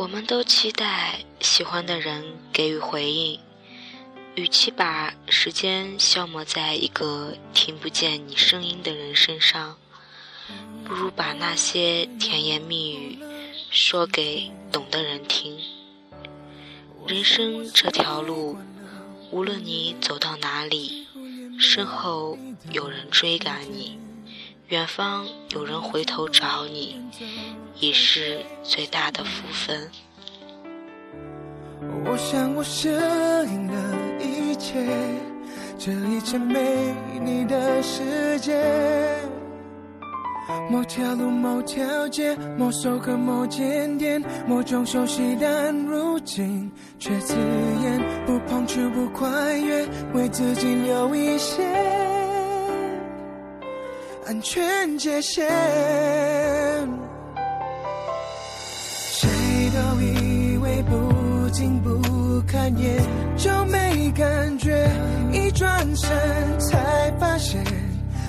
我们都期待喜欢的人给予回应，与其把时间消磨在一个听不见你声音的人身上，不如把那些甜言蜜语说给懂的人听。人生这条路，无论你走到哪里，身后有人追赶你，远方有人回头找你。已是最大的福分。我想我适应了一切，这一切没你的世界。某条路，某条街，某首歌，某间店，某种熟悉，但如今却刺眼。不碰触，不跨越，为自己留一些安全界限。谁都以为不近不看眼就没感觉，一转身才发现，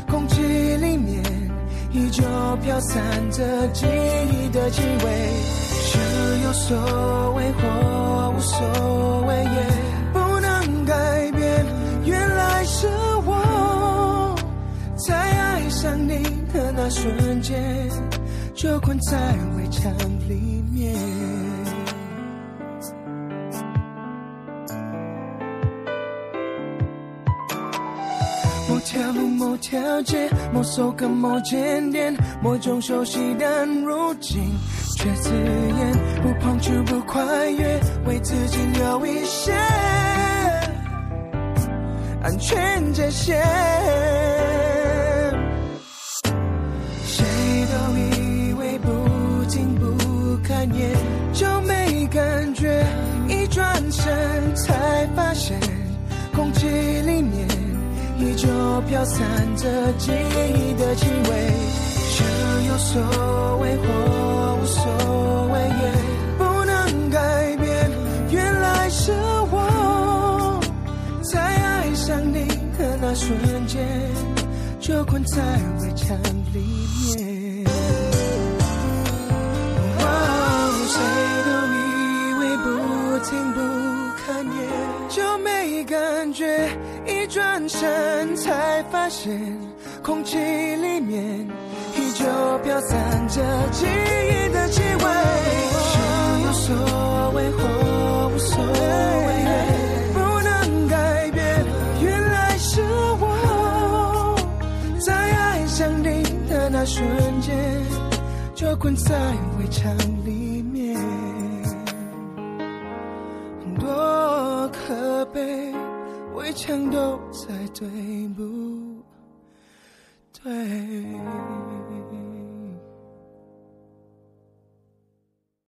空气里面依旧飘散着记忆的气味。是有所谓或那瞬间，就困在围墙里面。某条路，某条街，某首歌，某间店，某种熟悉，但如今却刺眼。不碰触，不跨越，为自己留一些安全界限。飘散着记忆的气味，想有所谓或无所谓，也不能改变。原来是我在爱上你的那瞬间，就困在围墙里面。感觉。一转身才发现，空气里面依旧飘散着记忆的气味。是有所谓或无所谓，不能改变。原来是我在爱上你的那瞬间，就困在围墙里面，多可悲。围墙都在对不对？